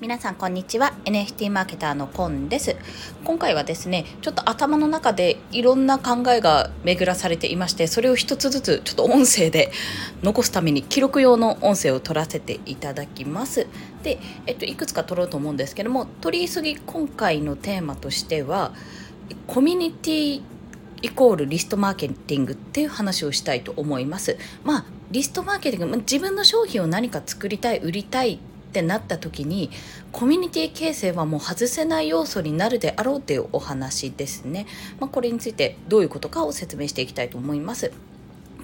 皆さんこんにちは。NFT マーケターのコンです。今回はですねちょっと頭の中でいろんな考えが巡らされていましてそれを一つずつちょっと音声で残すために記録用の音声を取らせていただきます。で、えっと、いくつか取ろうと思うんですけども取り急ぎ今回のテーマとしてはコミュニティイコールリストマーケティングっていう話をしたいと思います。まあリストマーケティング自分の商品を何か作りたい売りたいってなった時にコミュニティ形成はもう外せない要素になるであろうというお話ですね、まあ、これについてどういうことかを説明していきたいと思います。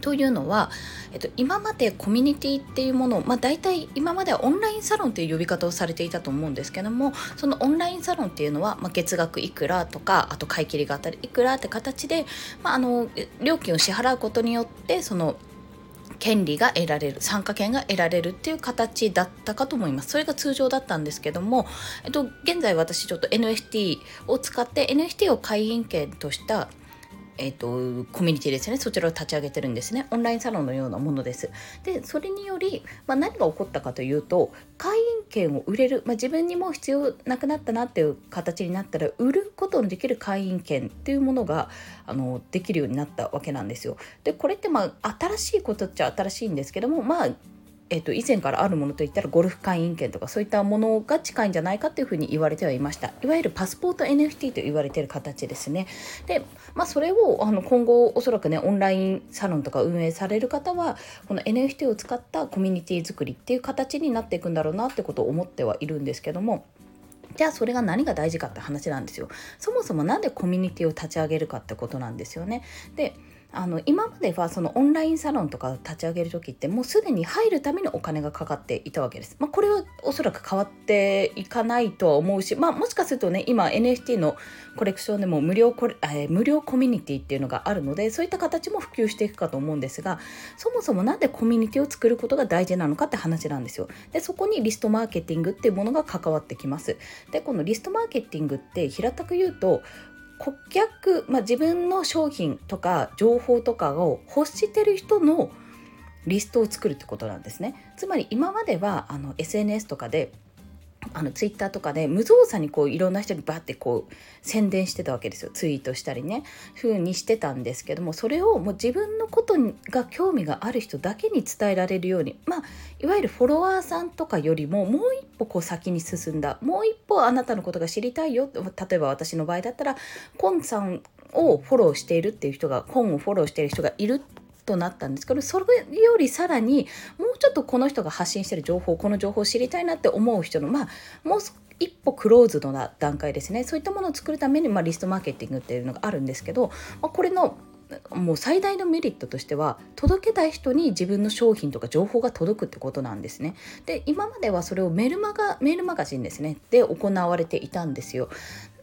というのは、えっと、今までコミュニティっていうものを、まあ、大体今まではオンラインサロンという呼び方をされていたと思うんですけどもそのオンラインサロンっていうのは、まあ、月額いくらとかあと買い切りがあったりいくらって形で、まあ、あの料金を支払うことによってその権利が得られる参加権が得られるっていう形だったかと思います。それが通常だったんですけども、えっと、現在私ちょっと NFT を使って NFT を会員権としたえーと、コミュニティですね。そちらを立ち上げてるんですね。オンラインサロンのようなものです。でそれにより、まあ、何が起こったかというと会員権を売れる、まあ、自分にも必要なくなったなっていう形になったら売ることのできる会員権っていうものがあのできるようになったわけなんですよ。でこれってまあ新しいことっちゃ新しいんですけどもまあえー、と以前からあるものといったらゴルフ会員権とかそういったものが近いんじゃないかというふうに言われてはいました。いわゆるパスポート NFT と言われている形ですね。で、まあ、それをあの今後おそらくねオンラインサロンとか運営される方はこの NFT を使ったコミュニティ作りっていう形になっていくんだろうなってことを思ってはいるんですけども。じゃあそれが何が大事かって話なんですよ。そもそも何でコミュニティを立ち上げるかってことなんですよね。であの今まではそのオンラインサロンとか立ち上げる時ってもうすでに入るためにお金がかかっていたわけです。まあ、これはおそらく変わっていかないとは思うし、まあ、もしかするとね今 NFT のコレクションでも無料コえー、無料コミュニティっていうのがあるのでそういった形も普及していくかと思うんですがそもそも何でコミュニティを作ることが大事なのかって話なんですよ。でそこにリストマーケティングっていうものが関わってきます。でこのリストマーケティングって平たく言うと顧客、まあ、自分の商品とか情報とかを欲してる人のリストを作るってことなんですね。つまり今まではあの SNS とかであのツイッターとかで無造作にこういろんな人にバッてこう宣伝してたわけですよ。ツイートしたりね。風にしてたんですけどもそれをもう自分のことが興味がある人だけに伝えられるようにまあいわゆるフォロワーさんとかよりももう一歩こう先に進んだ。もう一歩あなたのことが知りたいよ。例えば私の場合だったらコンさんをフォローしているっていう人がコンをフォローしている人がいるってとなったんですけどそれよりさらにもうちょっとこの人が発信してる情報この情報を知りたいなって思う人のまあもう一歩クローズドな段階ですねそういったものを作るために、まあ、リストマーケティングっていうのがあるんですけど、まあ、これのもう最大のメリットとしては届けたい人に自分の商品とか情報が届くってことなんですね。で今まではそれをメルマガメールマガジンですねで行われていたんですよ。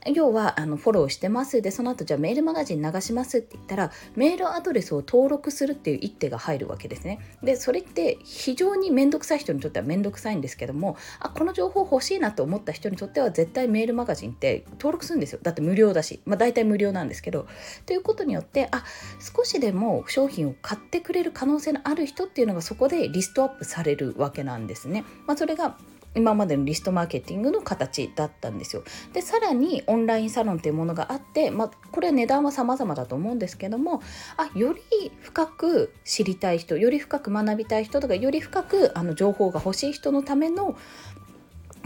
要はあのフォローしてます。でその後じゃあメールマガジン流しますって言ったらメールアドレスを登録するっていう一手が入るわけですね。でそれって非常に面倒くさい人にとっては面倒くさいんですけどもあこの情報欲しいなと思った人にとっては絶対メールマガジンって登録するんですよ。だって無料だし。まあ大体無料なんですけど。ということによってあ少しでも商品を買ってくれる可能性のある人っていうのがそこでリストアップされるわけなんですね、まあ、それが今までのリストマーケティングの形だったんですよ。でさらにオンラインサロンっていうものがあって、まあ、これは値段は様々だと思うんですけどもあより深く知りたい人より深く学びたい人とかより深くあの情報が欲しい人のための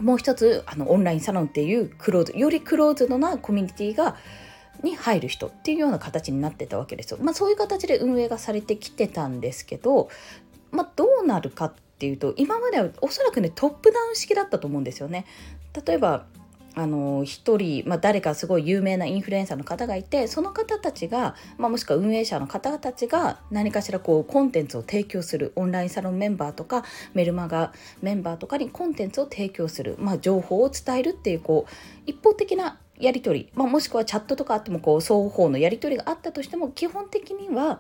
もう一つあのオンラインサロンっていうクローズよりクローズドなコミュニティがに入る人っていうような形になってたわけですよ。まあ、そういう形で運営がされてきてたんですけど、まあ、どうなるかっっていうと今まではおそらくねトップダウン式だったと思うんですよね。例えばあの1人、まあ、誰かすごい有名なインフルエンサーの方がいてその方たちが、まあ、もしくは運営者の方たちが何かしらこうコンテンツを提供するオンラインサロンメンバーとかメルマガメンバーとかにコンテンツを提供する、まあ、情報を伝えるっていうこう一方的なやり取り、まあ、もしくはチャットとかあってもこう双方のやり取りがあったとしても基本的には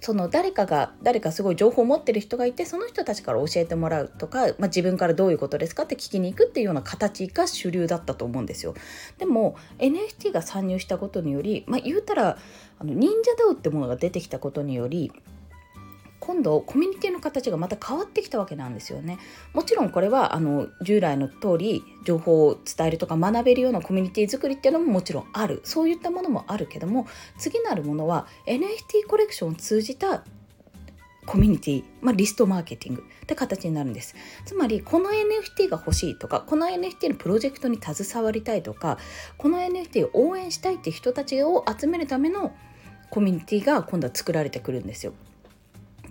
その誰かが誰かすごい情報を持ってる人がいてその人たちから教えてもらうとか、まあ、自分からどういうことですかって聞きに行くっていうような形が主流だったと思うんですよ。でも NFT が参入したことにより、まあ、言うたらあの忍者ダウってものが出てきたことにより今度コミュニティの形がまた変わってきたわけなんですよね。もちろんこれはあの従来の通り情報を伝えるとか学べるようなコミュニティ作りっていうのももちろんあるそういったものもあるけども次なるものは NFT コレクションを通じたコミュニティ、まあ、リストマーケティングって形になるんですつまりこの NFT が欲しいとかこの NFT のプロジェクトに携わりたいとかこの NFT を応援したいって人たちを集めるためのコミュニティが今度は作られてくるんですよ。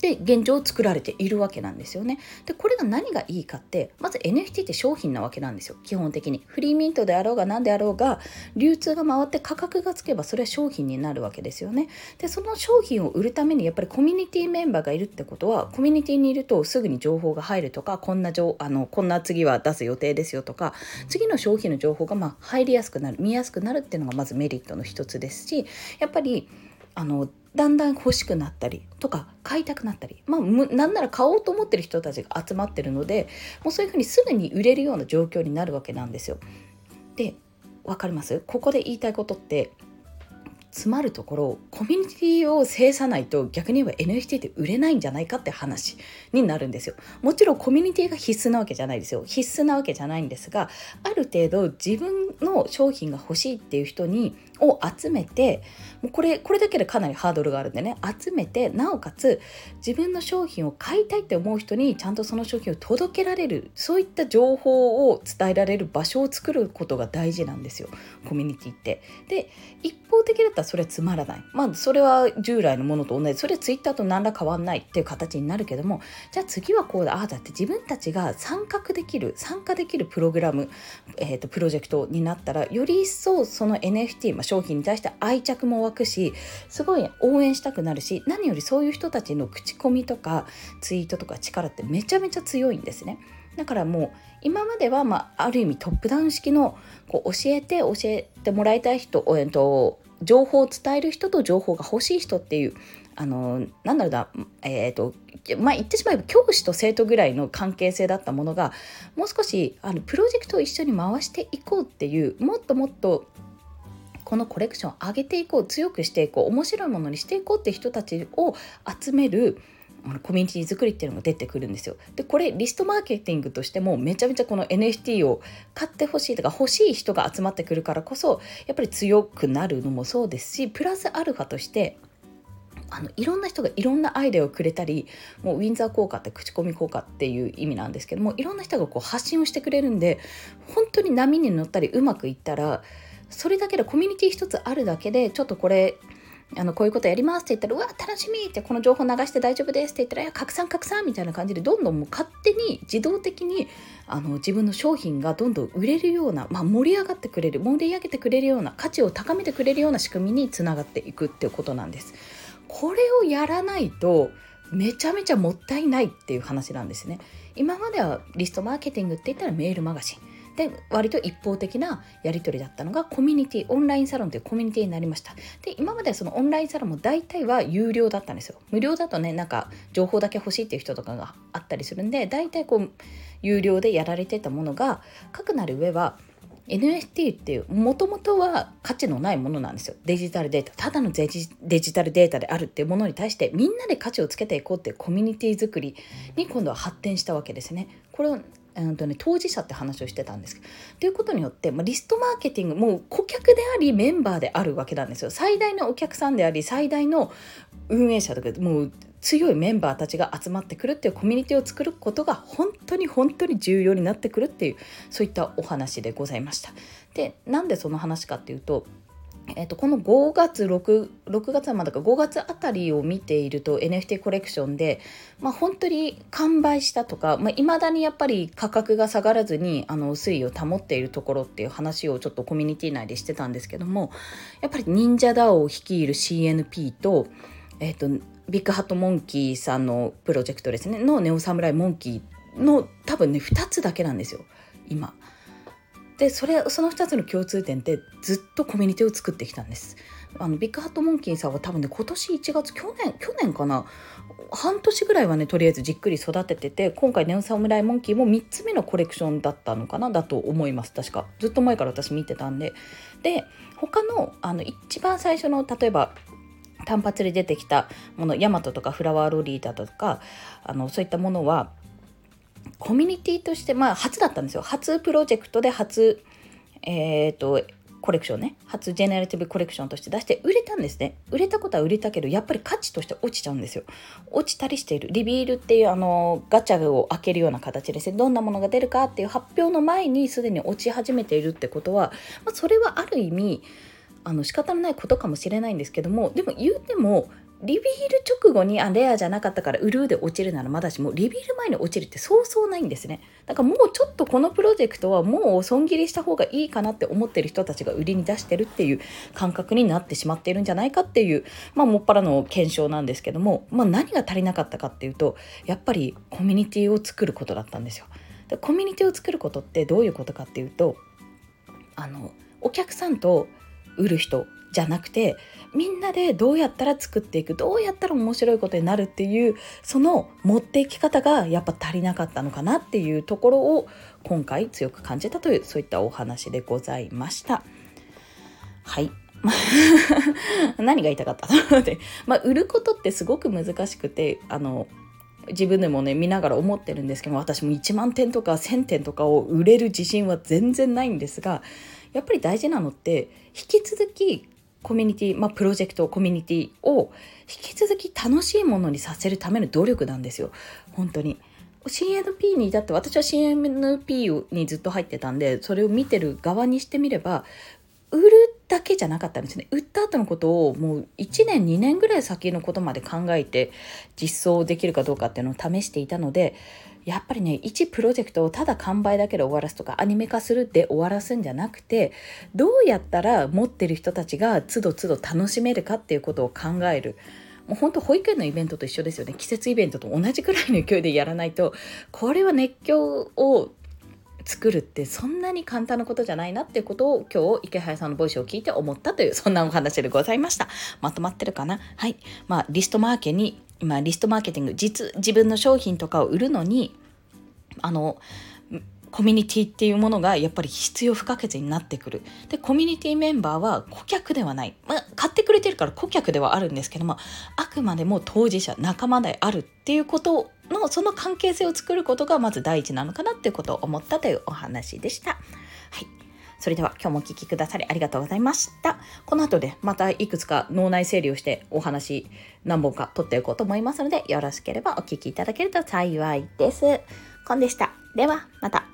で現状作られているわけなんですよね。でこれが何がいいかってまず NFT って商品なわけなんですよ基本的に。フリーミントであろうが何であろうが流通が回って価格がつけばそれは商品になるわけですよね。でその商品を売るためにやっぱりコミュニティメンバーがいるってことはコミュニティにいるとすぐに情報が入るとかこんな情あのこんな次は出す予定ですよとか次の商品の情報がまあ入りやすくなる見やすくなるっていうのがまずメリットの一つですしやっぱりあのだんだん欲しくなったりとか買いたくなったりまあなんなら買おうと思ってる人たちが集まってるのでもうそういうふうにすぐに売れるような状況になるわけなんですよ。で分かります？ここで言いたいことって詰まるところコミュニティを制さないと逆に言えば NFT って売れないんじゃないかって話になるんですよ。もちろんコミュニティが必須なわけじゃないですよ。必須なわけじゃないんですがある程度自分の商品が欲しいっていう人にを集めてもうこれこれだけでかなりハードルがあるんでね。集めてなおかつ自分の商品を買いたいって思う人にちゃんとその商品を届けられるそういった情報を伝えられる場所を作ることが大事なんですよ。コミュニティって。で一方的だったらそれはつまらない。まあそれは従来のものと同じ。それはツイッターと何ら変わんないっていう形になるけどもじゃあ次はこうだ。ああだって自分たちが参画できる参加できるプログラム、えーと、プロジェクトになったらより一層その NFT、まあ、商品に対して愛着も湧くしすごい応援したくなるし何よりそういう人たちの口コミとかツイートとか力ってめちゃめちゃ強いんですね。だからもう今までは、まあ、ある意味トップダウン式のこう教えて教えてもらいたい人、えっと、情報を伝える人と情報が欲しい人っていうあのなんだろうなえっ、とまあ言ってしまえば教師と生徒ぐらいの関係性だったものがもう少しあのプロジェクトを一緒に回していこうっていうもっともっとこのコレクションを上げていこう強くしていこう面白いものにしていこうって人たちを集めるコミュニティ作りっていうのが出てくるんですよ。でこれリストマーケティングとしてもめちゃめちゃこの NFT を買ってほしいとか欲しい人が集まってくるからこそやっぱり強くなるのもそうですしプラスアルファとしてあのいろんな人がいろんなアイデアをくれたりもうウィンザー効果って口コミ効果っていう意味なんですけどもいろんな人がこう発信をしてくれるんで本当に波に乗ったりうまくいったらそれだけでコミュニティ一つあるだけでちょっとこれあのこういうことやりますって言ったら、うわ、楽しみって、この情報流して大丈夫ですって言ったら、いや、拡散拡散みたいな感じで、どんどんもう勝手に自動的にあの自分の商品がどんどん売れるような、まあ、盛り上がってくれる、盛り上げてくれるような、価値を高めてくれるような仕組みにつながっていくっていうことなんです。これをやらないと、めちゃめちゃもったいないっていう話なんですね。今まではリストマーケティングって言ったらメールマガジン。で割と一方的なやり取りだったのがコミュニティオンラインサロンというコミュニティになりました。で今まではそのオンラインサロンも大体は有料だったんですよ。無料だとねなんか情報だけ欲しいっていう人とかがあったりするんで大体こう有料でやられてたものがかくなる上は NFT っていうもともとは価値のないものなんですよ。デジタルデータ。ただのデジタルデータであるっていうものに対してみんなで価値をつけていこうっていうコミュニティ作りに今度は発展したわけですね。これをうんとね、当事者って話をしてたんですけどということによって、まあ、リストマーケティングもう顧客でありメンバーであるわけなんですよ最大のお客さんであり最大の運営者とかもう強いメンバーたちが集まってくるっていうコミュニティを作ることが本当に本当に重要になってくるっていうそういったお話でございました。でなんでその話かっていうとえー、とこの5月 6, 6月はまだか5月あたりを見ていると NFT コレクションで、まあ、本当に完売したとかいまあ、未だにやっぱり価格が下がらずにあの推移を保っているところっていう話をちょっとコミュニティ内でしてたんですけどもやっぱり忍者 DAO を率いる CNP と,、えーと、ビッグハットモンキーさんのプロジェクトですねのネオサムライモンキーの多分ね2つだけなんですよ今。でそれその2つの共通点ってずっとコミュニティを作ってきたんです。あのビッグハットモンキーさんは多分ね今年1月去年去年かな？半年ぐらいはねとりあえずじっくり育ててて今回ネオサムライモンキーも3つ目のコレクションだったのかな？だと思います確か。ずっと前から私見てたんで。で他のあの一番最初の例えば単発で出てきたものヤマトとかフラワーロリーだとかあのそういったものはコミュニティとしてまあ初だったんですよ。初プロジェクトで初えっ、ー、とコレクションね。初ジェネラティブコレクションとして出して売れたんですね。売れたことは売れたけどやっぱり価値として落ちちゃうんですよ。落ちたりしている。リビールっていうあのガチャを開けるような形ですねどんなものが出るかっていう発表の前にすでに落ち始めているってことは、まあ、それはある意味あの仕方のないことかもしれないんですけどもでも言うてもリビール直後にあレアじゃなかったからウルーで落ちるならまだしもリビール前に落ちるってそうそうないんですね。だからもうちょっとこのプロジェクトはもう損切りした方がいいかなって思ってる人たちが売りに出してるっていう感覚になってしまっているんじゃないかっていうまあもっぱらの検証なんですけども、まあ、何が足りなかったかっていうとやっぱりコミュニティを作ることだったんですよ。でコミュニティを作ることってどういうことかっていうとあのお客さんと売る人じゃなくてみんなでどうやったら作っていくどうやったら面白いことになるっていうその持っていき方がやっぱ足りなかったのかなっていうところを今回強く感じたというそういったお話でございました。はい 何が言いたかったので、まあ、売ることってすごく難しくてあの自分でもね見ながら思ってるんですけど私も1万点とか1,000点とかを売れる自信は全然ないんですがやっぱり大事なのって引き続きコミュニティ、まあ、プロジェクトコミュニティを引き続き楽しいものにさせるための努力なんですよ本当に。CNP にだって私は CNP にずっと入ってたんでそれを見てる側にしてみれば売るだけじゃなかったんですね売った後のことをもう1年2年ぐらい先のことまで考えて実装できるかどうかっていうのを試していたのでやっぱりね1プロジェクトをただ完売だけで終わらすとかアニメ化するで終わらすんじゃなくてどうやったら持ってる人たちがつどつど楽しめるかっていうことを考える。もう本当保育園のイベントと一緒ですよね。季節イベントと同じくらいの勢いでやらないとこれは熱狂を作るってそんなに簡単なことじゃないなっていうことを今日池原さんのボイスを聞いて思ったというそんなお話でございました。まとまってるかな？はい。まあリストマーケに今リストマーケティング実自分の商品とかを売るのにあのコミュニティっていうものがやっぱり必要不可欠になってくる。で、コミュニティメンバーは顧客ではない。まあ、買ってくれてるから顧客ではあるんですけども、あくまでも当事者、仲間であるっていうことの、その関係性を作ることがまず第一なのかなっていうことを思ったというお話でした。それでは今日もお聴きくださりありがとうございました。この後でまたいくつか脳内整理をしてお話何本か取っていこうと思いますのでよろしければお聴きいただけると幸いです。コンでした。ではまた。